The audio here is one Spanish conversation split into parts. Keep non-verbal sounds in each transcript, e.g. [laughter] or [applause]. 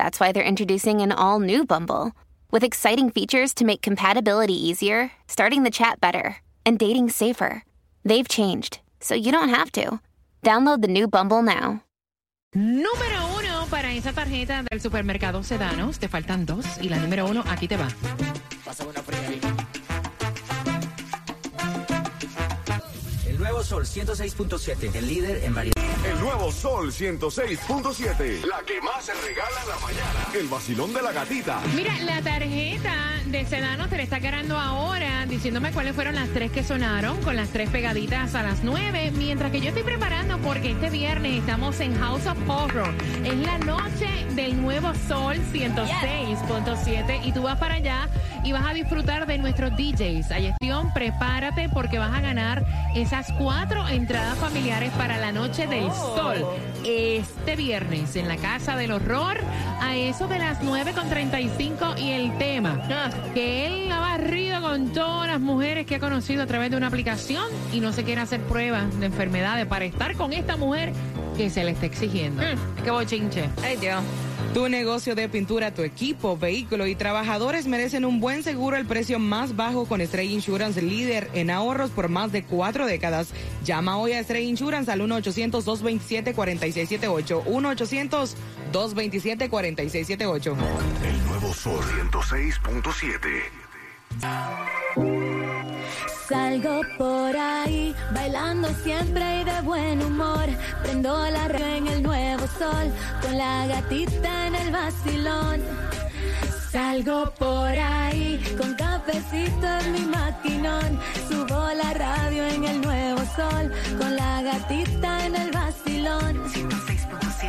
that's why they're introducing an all new Bumble with exciting features to make compatibility easier, starting the chat better, and dating safer. They've changed, so you don't have to. Download the new Bumble now. Número uno para esa tarjeta del supermercado Sedanos. Te faltan dos y la número uno aquí te va. El nuevo Sol 106.7, el líder en variedad. El nuevo Sol 106.7. La que más se regala en la mañana. El vacilón de la gatita. Mira, la tarjeta de Sedano te la está ganando ahora, diciéndome cuáles fueron las tres que sonaron, con las tres pegaditas a las nueve, mientras que yo estoy preparando porque este viernes estamos en House of Horror. Es la noche del nuevo Sol 106.7 y tú vas para allá y vas a disfrutar de nuestros DJs. Ayestión, prepárate porque vas a ganar esas cuatro entradas familiares para la noche del Sol. Este viernes en la Casa del Horror a eso de las 9.35 y el tema que él ha barrido con todas las mujeres que ha conocido a través de una aplicación y no se quiere hacer pruebas de enfermedades para estar con esta mujer que se le está exigiendo. ¡Qué bochinche! Ay, Dios. Tu negocio de pintura, tu equipo, vehículo y trabajadores merecen un buen seguro al precio más bajo con Stray Insurance, líder en ahorros por más de cuatro décadas. Llama hoy a Stray Insurance al 1-800-227-4678. 1-800-227-4678. El nuevo Sol 106.7. Salgo por ahí, bailando siempre y de buen humor. Prendo la radio en el nuevo sol, con la gatita en el vacilón. Salgo por ahí, con cafecito en mi maquinón. Subo la radio en el nuevo sol, con la gatita en el vacilón.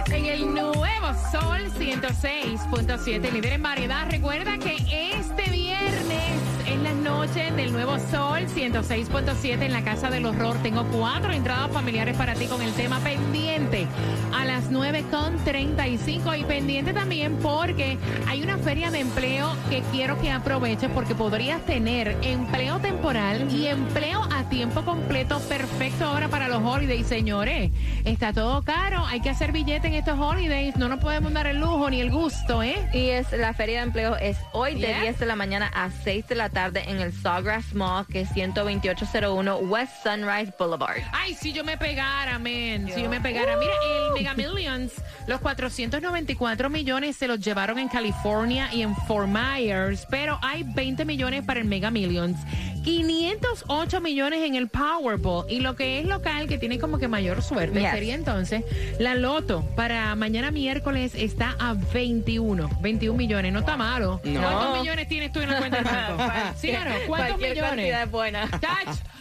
En el nuevo Sol 106.7, líder en variedad. Recuerda que este viernes las noches del nuevo Sol 106.7 en la Casa del Horror tengo cuatro entradas familiares para ti con el tema pendiente a las 9.35 y pendiente también porque hay una feria de empleo que quiero que aproveches porque podrías tener empleo temporal y empleo a tiempo completo perfecto ahora para los holidays, señores. Está todo caro, hay que hacer billete en estos holidays, no nos podemos dar el lujo ni el gusto, ¿eh? Y es la feria de empleo es hoy de Yeah. 10 de la mañana a 6 de la tarde en el Sawgrass Mall, que es 12801 West Sunrise Boulevard. Ay, si yo me pegara, men. Si yo me pegara. Mira, el Mega Millions, los 494 millones se los llevaron en California y en Fort Myers, pero hay 20 millones para el Mega Millions. 508 millones en el Powerball y lo que es local que tiene como que mayor suerte Yes. sería entonces la Loto para mañana miércoles está a 21 21 millones no está malo No. ¿cuántos millones tienes tú en la cuenta del [laughs] banco? ¿Sí o no? ¿cuántos Cualquier millones? cantidad es buena.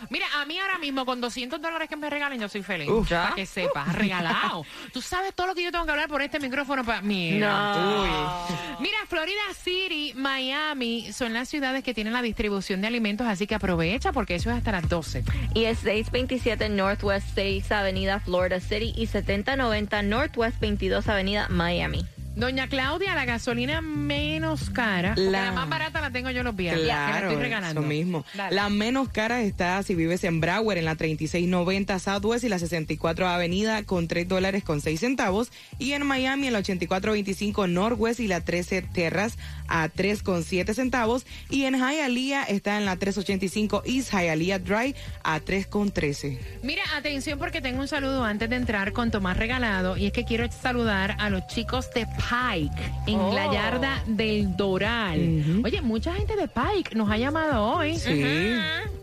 Mira, a mí ahora mismo con 200 dólares que me regalen, yo soy feliz. Uf. Para que sepas, regalado. Tú sabes todo lo que yo tengo que hablar por este micrófono para mí. Mira, Florida City, Miami son las ciudades que tienen la distribución de alimentos, así que aprovecha porque eso es hasta las 12. Y es 627 Northwest 6 Avenida Florida City y 7090 Northwest 22 Avenida Miami. Doña Claudia, la gasolina menos cara. La- La más barata la tengo yo los viernes. que la Claro, estoy regalando. eso mismo. Dale. La menos cara está si vives en Broward en la 3690 Southwest y la 64 Avenida con 3 dólares con 6 centavos. Y en Miami en la 8425 Northwest y la 13 Terras a 3 con 7 centavos. Y en Hialeah está en la 385 East Hialeah Drive a 3 con 13. Mira, atención porque tengo un saludo antes de entrar con Tomás Regalado y es que quiero saludar a los chicos de Pike, en la yarda del Doral. Oye, mucha gente de Pike nos ha llamado hoy. Sí.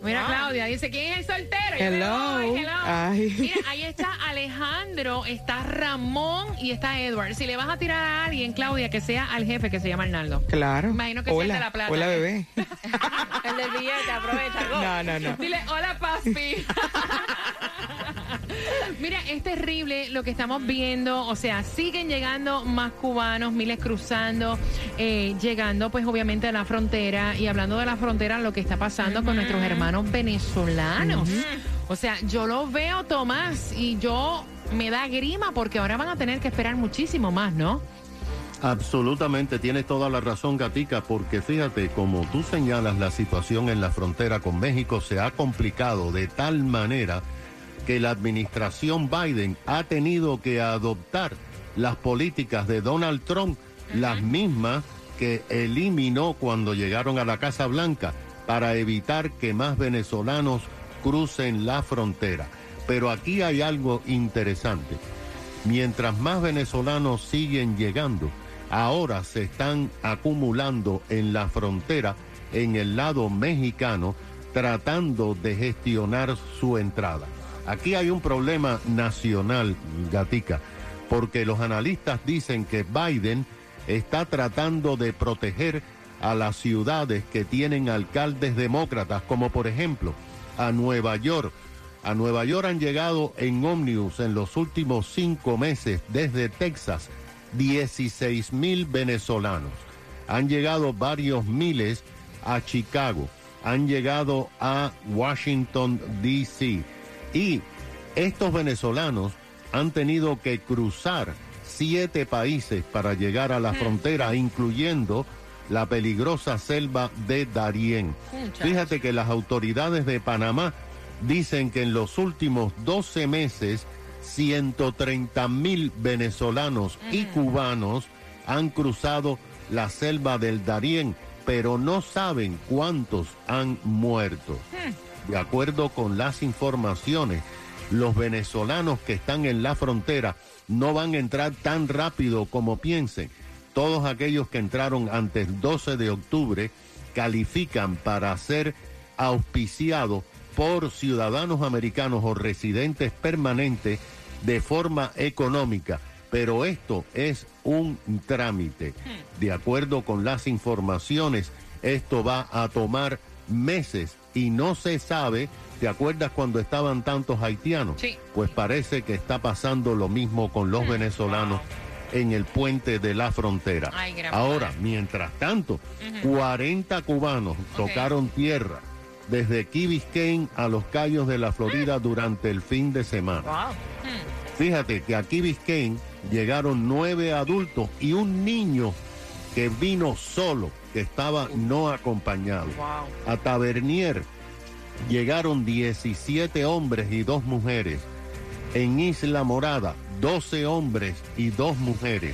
Mira, Claudia, dice, ¿quién es el soltero? Hello. voy, hello. Ay. Mira, ahí está Alejandro, está Ramón y está Edward. Si le vas a tirar a alguien, Claudia, que sea al jefe que se llama Arnaldo. Claro. Imagino que sea el hola, de la plata. Hola, bebé. [laughs] El del billete, aprovecha. go. No, no, no. Dile, hola, Paspi. [laughs] [laughs] Mira, es terrible lo que estamos viendo. O sea, siguen llegando más cubanos, miles cruzando, eh, llegando pues obviamente a la frontera. Y hablando de la frontera, lo que está pasando con nuestros hermanos venezolanos. O sea, yo lo veo, Tomás, y yo me da grima porque ahora van a tener que esperar muchísimo más, ¿no? Absolutamente, tienes toda la razón, Gatica, porque fíjate, como tú señalas, la situación en la frontera con México se ha complicado de tal manera que la administración Biden ha tenido que adoptar las políticas de Donald Trump, las mismas que eliminó cuando llegaron a la Casa Blanca para evitar que más venezolanos crucen la frontera. Pero aquí hay algo interesante. Mientras más venezolanos siguen llegando, ahora se están acumulando en la frontera, en el lado mexicano, tratando de gestionar su entrada. Aquí hay un problema nacional, Gatica, porque los analistas dicen que Biden está tratando de proteger a las ciudades que tienen alcaldes demócratas, como por ejemplo a Nueva York. A Nueva York han llegado en ómnibus en los últimos cinco meses desde Texas 16 mil venezolanos. Han llegado varios miles a Chicago. Han llegado a Washington, D.C. Y estos venezolanos han tenido que cruzar siete países para llegar a la frontera, incluyendo la peligrosa selva de Darién. Fíjate que las autoridades de Panamá dicen que en los últimos 12 meses 130 mil venezolanos y cubanos han cruzado la selva del Darién, pero no saben cuántos han muerto. De acuerdo con las informaciones, los venezolanos que están en la frontera no van a entrar tan rápido como piensen. Todos aquellos que entraron antes del 12 de octubre califican para ser auspiciados por ciudadanos americanos o residentes permanentes de forma económica. Pero esto es un trámite. De acuerdo con las informaciones, esto va a tomar meses y no se sabe. ¿Te acuerdas cuando estaban tantos haitianos? Sí. Pues parece que está pasando lo mismo con los venezolanos en el puente de la frontera. Ay, Ahora, mientras tanto, 40 cubanos tocaron tierra desde Key Biscayne a los Cayos de la Florida durante el fin de semana. Wow. Fíjate que aquí Biscayne llegaron nueve adultos y un niño que vino solo, que estaba no acompañado. A Tavernier llegaron 17 hombres y dos mujeres. En Isla Morada, 12 hombres y dos mujeres.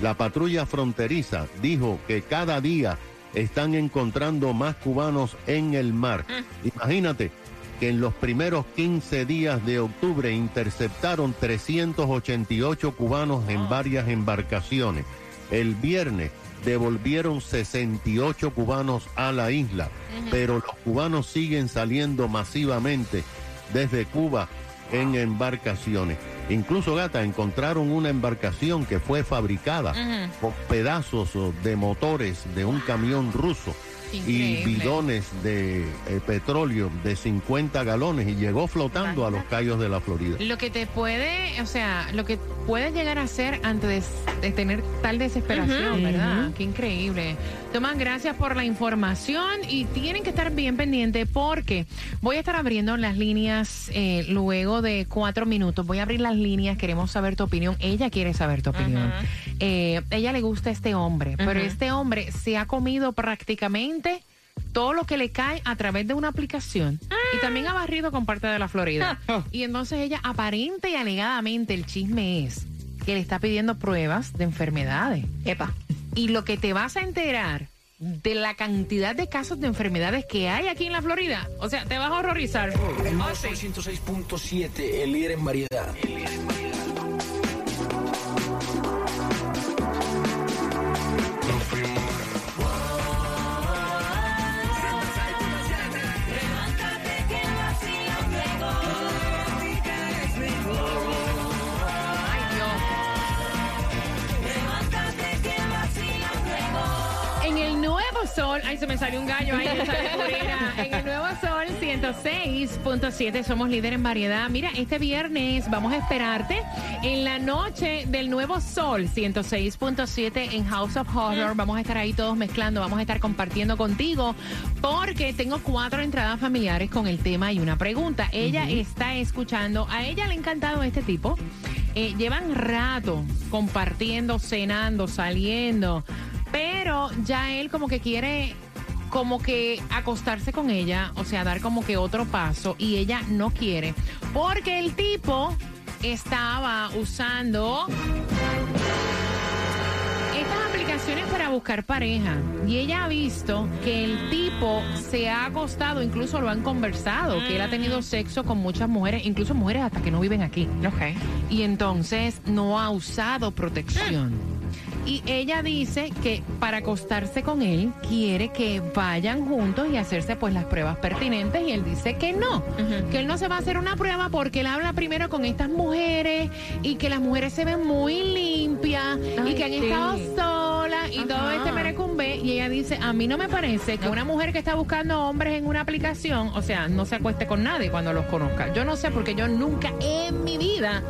La patrulla fronteriza dijo que cada día están encontrando más cubanos en el mar. Imagínate que en los primeros 15 días de octubre interceptaron 388 cubanos en varias embarcaciones. El viernes devolvieron 68 cubanos a la isla, pero los cubanos siguen saliendo masivamente desde Cuba en embarcaciones. Incluso, gata, encontraron una embarcación que fue fabricada con pedazos de motores de un camión ruso y bidones de eh, petróleo de 50 galones y llegó flotando a los Cayos de la Florida. Lo que te puede, o sea, lo que puedes llegar a hacer antes de, de tener tal desesperación, ¿verdad? Qué increíble. Tomás, gracias por la información y tienen que estar bien pendientes porque voy a estar abriendo las líneas eh, luego de cuatro minutos. Voy a abrir las líneas, queremos saber tu opinión. Ella quiere saber tu opinión. Eh, ella le gusta este hombre, pero este hombre se ha comido prácticamente todo lo que le cae a través de una aplicación y también ha barrido con parte de la Florida. y entonces ella aparente y alegadamente el chisme es que le está pidiendo pruebas de enfermedades. Epa. Y lo que te vas a enterar de la cantidad de casos de enfermedades que hay aquí en la Florida, o sea, te vas a horrorizar. El Oh, sí. Sol 106.7, el líder en variedad. Ay, se me salió un gallo ahí. En el Nuevo Sol 106.7 somos líder en variedad. Mira, este viernes vamos a esperarte en la noche del Nuevo Sol 106.7 en House of Horror. Vamos a estar ahí todos mezclando, vamos a estar compartiendo contigo porque tengo cuatro entradas familiares con el tema y una pregunta. Ella está escuchando, a ella le ha encantado este tipo. Eh, llevan rato compartiendo, cenando, saliendo, pero ya él como que quiere como que acostarse con ella, o sea, dar como que otro paso y ella no quiere, porque el tipo estaba usando estas aplicaciones para buscar pareja y ella ha visto que el tipo se ha acostado, incluso lo han conversado, que él ha tenido sexo con muchas mujeres, incluso mujeres hasta que no viven aquí. Y entonces no ha usado protección. Y ella dice que para acostarse con él quiere que vayan juntos y hacerse pues las pruebas pertinentes y él dice que no, que él no se va a hacer una prueba porque él habla primero con estas mujeres y que las mujeres se ven muy limpias y que han estado solas y todo este merecumbe y ella dice, a mí no me parece que una mujer que está buscando hombres en una aplicación, o sea, no se acueste con nadie cuando los conozca. Yo no sé porque yo nunca en mi vida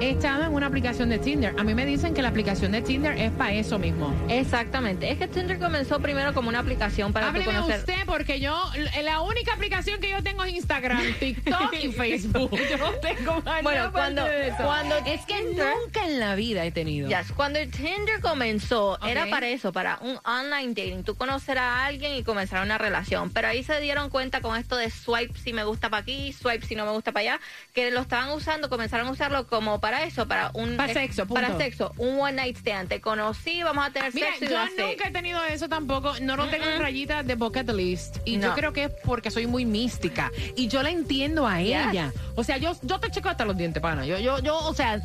he estado en una aplicación de Tinder. A mí me dicen que la aplicación de Tinder es para eso mismo. Exactamente. Es que Tinder comenzó primero como una aplicación para tú Hábleme conocer. usted porque yo, la única aplicación que yo tengo es Instagram, [laughs] TikTok y Facebook. [laughs] Yo no tengo más Bueno, cuando- aparte de eso. cuando es que Tinder- nunca en la vida he tenido. Yes, Cuando el Tinder comenzó, era para eso, para un online dating. Tú conocer a alguien y comenzar una relación. Pero ahí se dieron cuenta con esto de swipe si me gusta para aquí, swipe si no me gusta para allá, que lo estaban usando, comenzaron a usarlo como para eso, para un... Para eh, sexo, punto. Para sexo, un one night stand. Te conocí, vamos a tener Mira, sexo yo nunca he tenido eso tampoco. No lo tengo en rayita de bucket list. Y yo No. creo que es porque soy muy mística. Y yo la entiendo a Yes. ella. O sea, yo, yo te checo hasta los dientes, pana. Yo, yo, yo, o sea.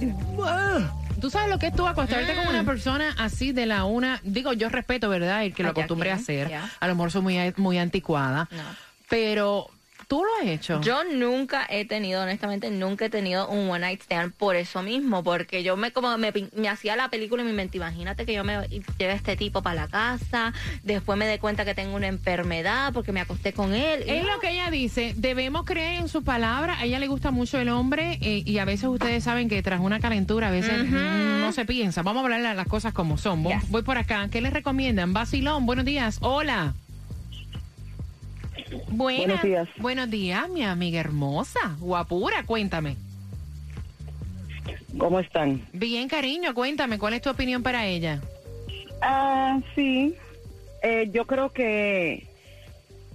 Tú sabes lo que es tú acostarte con una persona así de la una. Digo, yo respeto, ¿verdad? El que lo Aquí, acostumbre a hacer. ya. A lo mejor soy muy, muy anticuada. No. Pero tú lo has hecho. Yo nunca he tenido, honestamente, nunca he tenido un one night stand por eso mismo, porque yo me como me, me hacía la película en mi mente, imagínate que yo me lleve a este tipo para la casa, después me dé cuenta que tengo una enfermedad porque me acosté con él. y Es no. lo que ella dice, debemos creer en su palabra, a ella le gusta mucho el hombre eh, y a veces ustedes saben que tras una calentura a veces mm, no se piensa. Vamos a hablarle a las cosas como son. Voy, Yes. voy por acá. ¿Qué les recomiendan? Basilón, buenos días. Hola. Buenas- Buenos días. Buenos días, mi amiga hermosa, guapura, cuéntame. ¿Cómo están? Bien, cariño, cuéntame, ¿cuál es tu opinión para ella? Ah, sí. Eh, yo creo que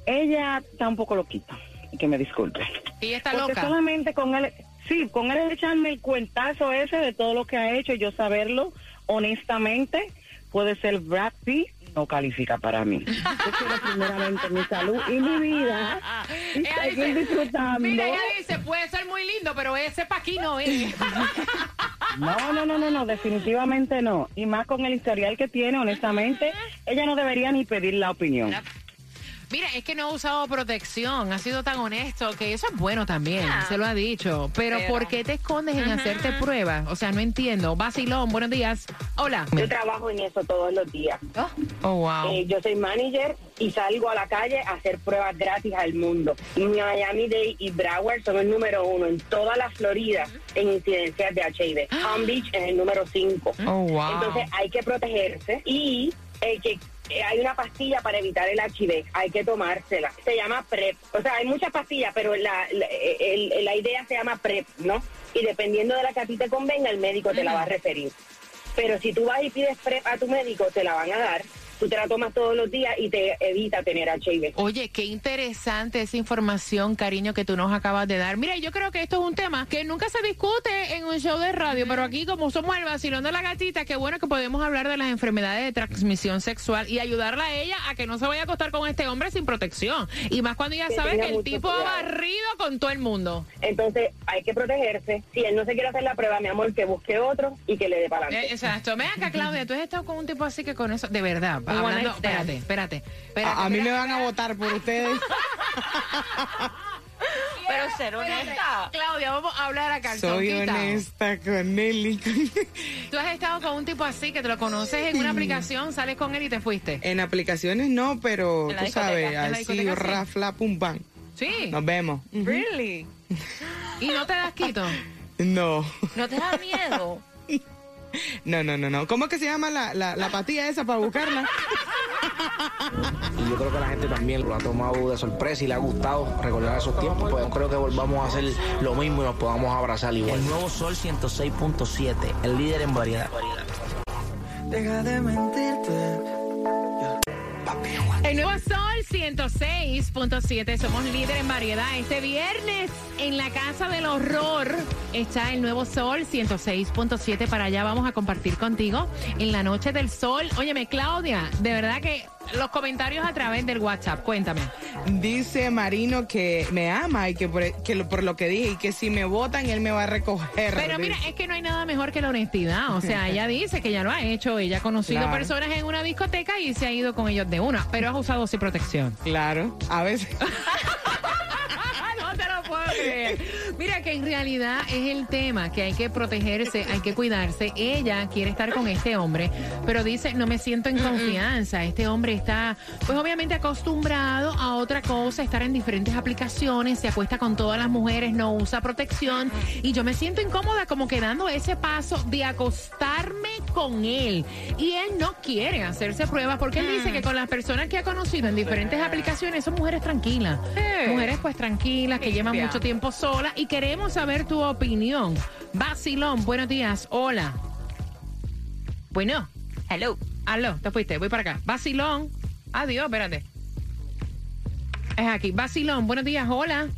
ella está un poco loquita. y Que me disculpe. Ella está Porque loca. solamente con él, sí, con él echarme el cuentazo ese de todo lo que ha hecho, y yo saberlo, honestamente, puede ser Brad Pitt, no califica para mí. [laughs] Yo quiero primeramente mi salud y mi vida y [laughs] Ella seguir dice- disfrutando. Mira, ella dice, puede ser muy lindo, pero ese pa' aquí no es. [laughs] No, no, no, no, no, definitivamente no. Y más con el historial que tiene, honestamente, ella no debería ni pedir la opinión. Mira, es que no ha usado protección, ha sido tan honesto que eso es bueno también, Ah. se lo ha dicho. Pero, Pero- ¿por qué te escondes en hacerte pruebas? O sea, no entiendo. Basilón, buenos días. Hola. Yo trabajo en eso todos los días. Oh, wow. Eh, yo soy manager y salgo a la calle a hacer pruebas gratis al mundo. Miami-Dade y Broward son el número uno en toda la Florida en incidencias de HIV. [gasps] Palm Beach es el número cinco. Oh, wow. Entonces hay que protegerse y eh, que eh, hay una pastilla para evitar el HIV, hay que tomársela. Se llama PrEP. O sea, hay muchas pastillas, pero la, la, el- el- la idea se llama PrEP, ¿no? Y dependiendo de la que a ti te convenga, el médico te la va a referir. Pero si tú vas y pides PrEP a tu médico, te la van a dar. Tú te la tomas todos los días y te evita tener HIV. Oye, qué interesante esa información, cariño, que tú nos acabas de dar. Mira, yo creo que esto es un tema que nunca se discute en un show de radio, pero aquí como somos el vacilón de la gatita, qué bueno que podemos hablar de las enfermedades de transmisión sexual y ayudarla a ella a que no se vaya a acostar con este hombre sin protección. Y más cuando ella Que sabe tenga que el tipo ha barrido con todo el mundo. Entonces hay que protegerse. Si él no se quiere hacer la prueba, mi amor, que busque otro y que le dé para Eh, adelante. exacto. Ven acá, Claudia, tú has estado con un tipo así que con eso, de verdad, hablando, espérate, espérate, espérate. A, a mí me van a votar por ustedes. [laughs] Pero ser honesta. Claudia, vamos a hablar acá. Soy honesta con él. y con- Tú has estado con un tipo así que te lo conoces en una aplicación, sales con él y te fuiste. En aplicaciones no, pero tú sabes, así, rafla, pum, pam. Sí. Nos vemos. Really? ¿Y no te das quito? [laughs] No, ¿No te da miedo? [laughs] [laughs] no, no, no, no. ¿Cómo es que se llama la, la, la patilla esa para buscarla? Y yo creo que la gente también lo ha tomado de sorpresa y le ha gustado recordar esos tiempos. Pues no creo que volvamos a hacer lo mismo y nos podamos abrazar igual. El nuevo Sol 106.7, el líder en variedad. Deja de mentirte. El nuevo Sol 106.7, somos líder en variedad. Este viernes en la Casa del Horror está el nuevo Sol 106.7. Para allá vamos a compartir contigo en la Noche del Sol. Óyeme, Claudia, de verdad que los comentarios a través del WhatsApp, cuéntame. Dice Marino que me ama y que por, que lo- por lo que dije y que si me votan él me va a recoger. Pero mira, es que no hay nada mejor que la honestidad. O sea, ella dice que ya lo ha hecho. Ella ha conocido Claro. personas en una discoteca y se ha ido con ellos de una. Pero has usado sin protección. Claro, a veces. [laughs] Mira que en realidad es el tema que hay que protegerse, hay que cuidarse. Ella quiere estar con este hombre, pero dice, no me siento en confianza. Este hombre está, pues obviamente acostumbrado a otra cosa, estar en diferentes aplicaciones, se acuesta con todas las mujeres, no usa protección. Y yo me siento incómoda como que dando ese paso de acostarme con él. Y él no quiere hacerse pruebas porque él dice que con las personas que ha conocido en diferentes aplicaciones son mujeres tranquilas. Mujeres pues tranquilas, que llevan mucho tiempo solas y queremos saber tu opinión. Basilón, buenos días. Hola. Bueno. Hello. Aló, te fuiste, voy para acá. Basilón. Adiós, espérate. Es aquí. Basilón, buenos días. Hola.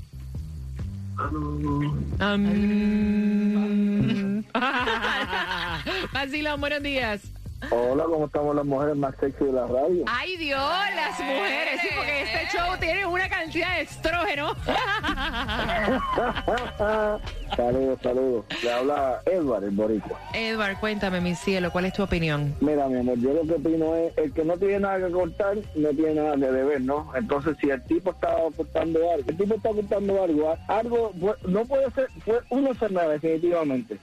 Um. Basilón, [laughs] buenos días. Hola, ¿cómo estamos las mujeres más sexy de la radio? Ay Dios, las mujeres, sí, porque este show tiene una cantidad de estrógeno. [laughs] saludos, saludos. Le habla Edward, el boricua. Edward, cuéntame, mi cielo, ¿cuál es tu opinión? Mira, mi amor, yo lo que opino es, el que no tiene nada que cortar, no tiene nada que deber, ¿no? Entonces, si el tipo está ocultando algo, el tipo está ocultando algo, algo, fue- no puede ser, fue una enfermedad, definitivamente.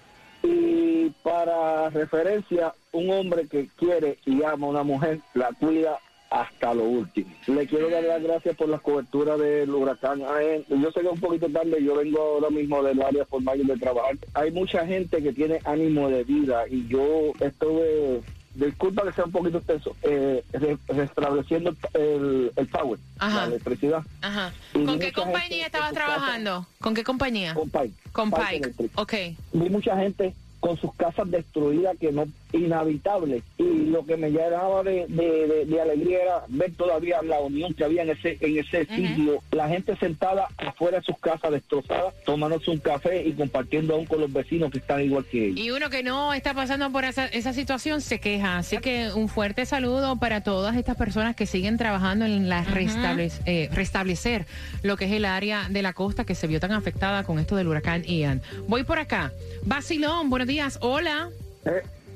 Y para referencia, un hombre que quiere y ama a una mujer, la cuida hasta lo último. Le quiero dar las gracias por las coberturas del huracán. Yo sé que es un poquito tarde, yo vengo ahora mismo del área formal de trabajar. Hay mucha gente que tiene ánimo de vida y yo estuve, disculpa que sea un poquito extenso, eh, re- restableciendo el, el power, Ajá. la electricidad. Ajá. ¿Con qué compañía gente estabas trabajando? ¿Con qué compañía? Con Pike. Con Pike Pike. Ok. Vi mucha gente con sus casas destruidas que no inhabitables y lo que me llenaba de, de- de- de alegría era ver todavía la unión que había en ese en ese sitio la gente sentada afuera de sus casas destrozadas tomándose un café y compartiendo aún con los vecinos que están igual que ellos Y uno que no está pasando por esa, esa situación se queja. Así que un fuerte saludo para todas estas personas que siguen trabajando en la restablec- eh, restablecer lo que es el área de la costa que se vio tan afectada con esto del huracán Ian. Voy por acá. Basilón, buenos días. Hola.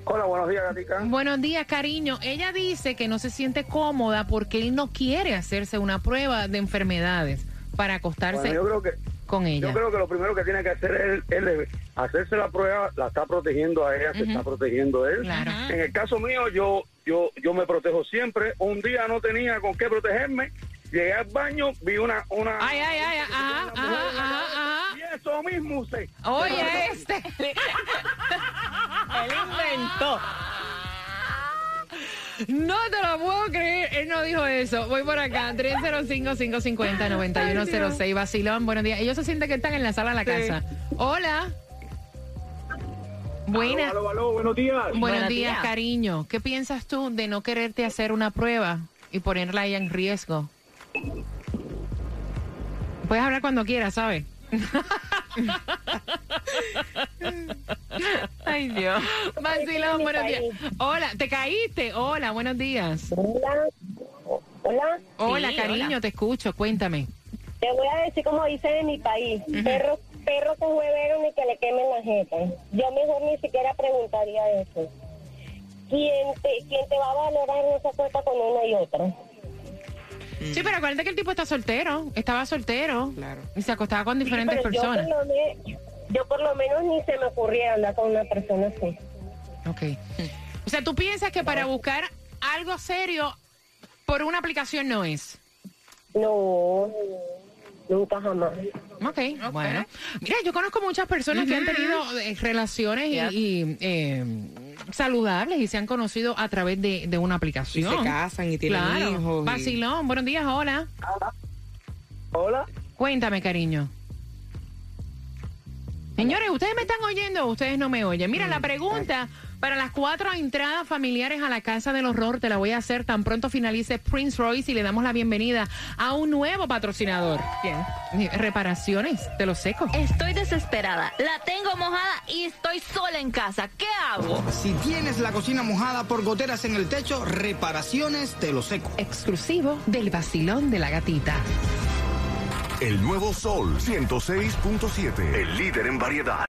Hola buenos días Gatica Buenos días, cariño. Ella dice que no se siente cómoda porque él no quiere hacerse una prueba de enfermedades para acostarse Bueno, yo creo que con ella. Yo creo que lo primero que tiene que hacer es, es hacerse la prueba, la está protegiendo a ella, se está protegiendo a él. Claro. En el caso mío, yo, yo, yo me protejo siempre. Un día no tenía con qué protegerme. Llegué al baño, vi una, una. Ay, ay, ay, ajá, ajá, ajá, ajá. Y eso mismo usted. Oye, [laughs] este. [laughs] Él inventó. No te lo puedo creer. Él no dijo eso. Voy por acá. 305-550-9106. Basilón, buenos días. Ellos se sienten que están en la sala de la casa. Hola. Buenas. Aló, aló, aló, buenos días. Buenos, Buenos días, días. cariño. ¿Qué piensas tú de no quererte hacer una prueba y ponerla ella en riesgo? Puedes hablar cuando quieras, ¿sabes? [laughs] [laughs] Ay, Dios. Vacilón, buenos días. Hola, ¿te caíste? Hola, buenos días. Hola. Hola. Hola, Sí, cariño, hola. te escucho. Cuéntame. Te voy a decir como dicen en mi país, perro, perro con huevero ni que le quemen la jeta. Yo mejor ni siquiera preguntaría eso. ¿Quién te, quién te va a valorar no se acuesta con una y otra? Sí, pero acuérdate que el tipo está soltero. Estaba soltero. Claro. Y se acostaba con diferentes Pero yo por, personas. yo por lo menos ni se me ocurría andar con una persona así. Ok. O sea, tú piensas que para buscar algo serio por una aplicación no es. No, nunca jamás. Ok, bueno. Mira, yo conozco muchas personas que han tenido eh, relaciones y- y, eh, saludables y se han conocido a través de, de una Y aplicación. se casan y tienen Claro. hijos. y- Vacilón, buenos días, hola. Hola. Cuéntame, cariño. Señores, ¿ustedes me están oyendo o ustedes no me oyen? Mira, la pregunta para las cuatro entradas familiares a la Casa del Horror te la voy a hacer tan pronto finalice Prince Royce y le damos la bienvenida a un nuevo patrocinador. ¿Quién? Reparaciones de los secos. Estoy desesperada, la tengo mojada y estoy sola en casa. ¿Qué hago? Si tienes la cocina mojada por goteras en el techo, reparaciones de lo seco. Exclusivo del vacilón de la gatita. El nuevo Sol 106.7. El líder en variedad.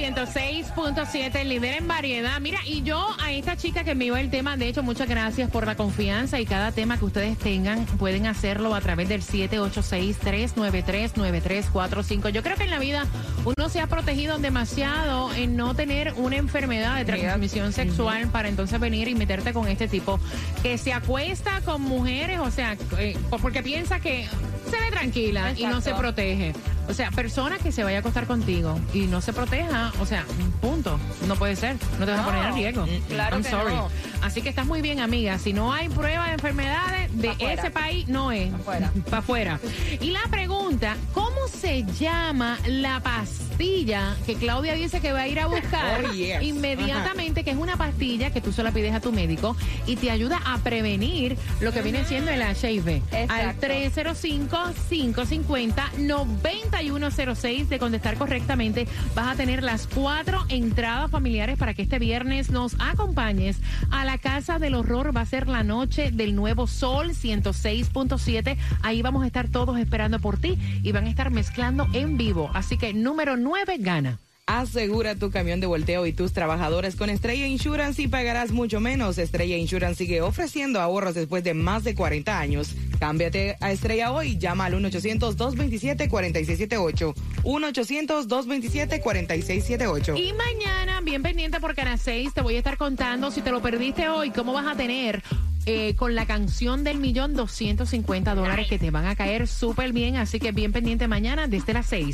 106.7, líder en variedad. Mira, y yo a esta chica que me dio el tema, de hecho, muchas gracias por la confianza y cada tema que ustedes tengan pueden hacerlo a través del 786-393-9345. Yo creo que en la vida uno se ha protegido demasiado en no tener una enfermedad de transmisión sexual para entonces venir y meterte con este tipo que se acuesta con mujeres, o sea, eh, porque piensa que se ve tranquila y no se protege. O sea, persona que se vaya a acostar contigo y no se proteja, o sea, punto. No puede ser. No te vas a poner en riesgo. claro I'm que sorry. no. Así que estás muy bien, amiga. Si no hay prueba de enfermedades de ese país, no es. Afuera. [laughs] Para afuera. Y la pregunta, ¿cómo se llama la pastilla que Claudia dice que va a ir a buscar [laughs] Oh, yes. inmediatamente? Que es una pastilla que tú se la pides a tu médico y te ayuda a prevenir lo que viene siendo el HIV. Al Exacto. 305-550-9106 de contestar correctamente, vas a tener las cuatro entradas familiares para que este viernes nos acompañes a la Casa del Horror. Va a ser la noche del nuevo Sol 106.7. Ahí vamos a estar todos esperando por ti y van a estar mezclando en vivo. Así que número 9 gana. Asegura tu camión de volteo y tus trabajadores con Estrella Insurance y pagarás mucho menos. Estrella Insurance sigue ofreciendo ahorros después de más de 40 años. Cámbiate a Estrella hoy. Llama al 1-800-227-4678. 1-800-227-4678. Y mañana, bien pendiente porque a las 6 te voy a estar contando si te lo perdiste hoy, cómo vas a tener eh, con la canción del millón 250 dólares que te van a caer súper bien. Así que bien pendiente mañana desde las 6.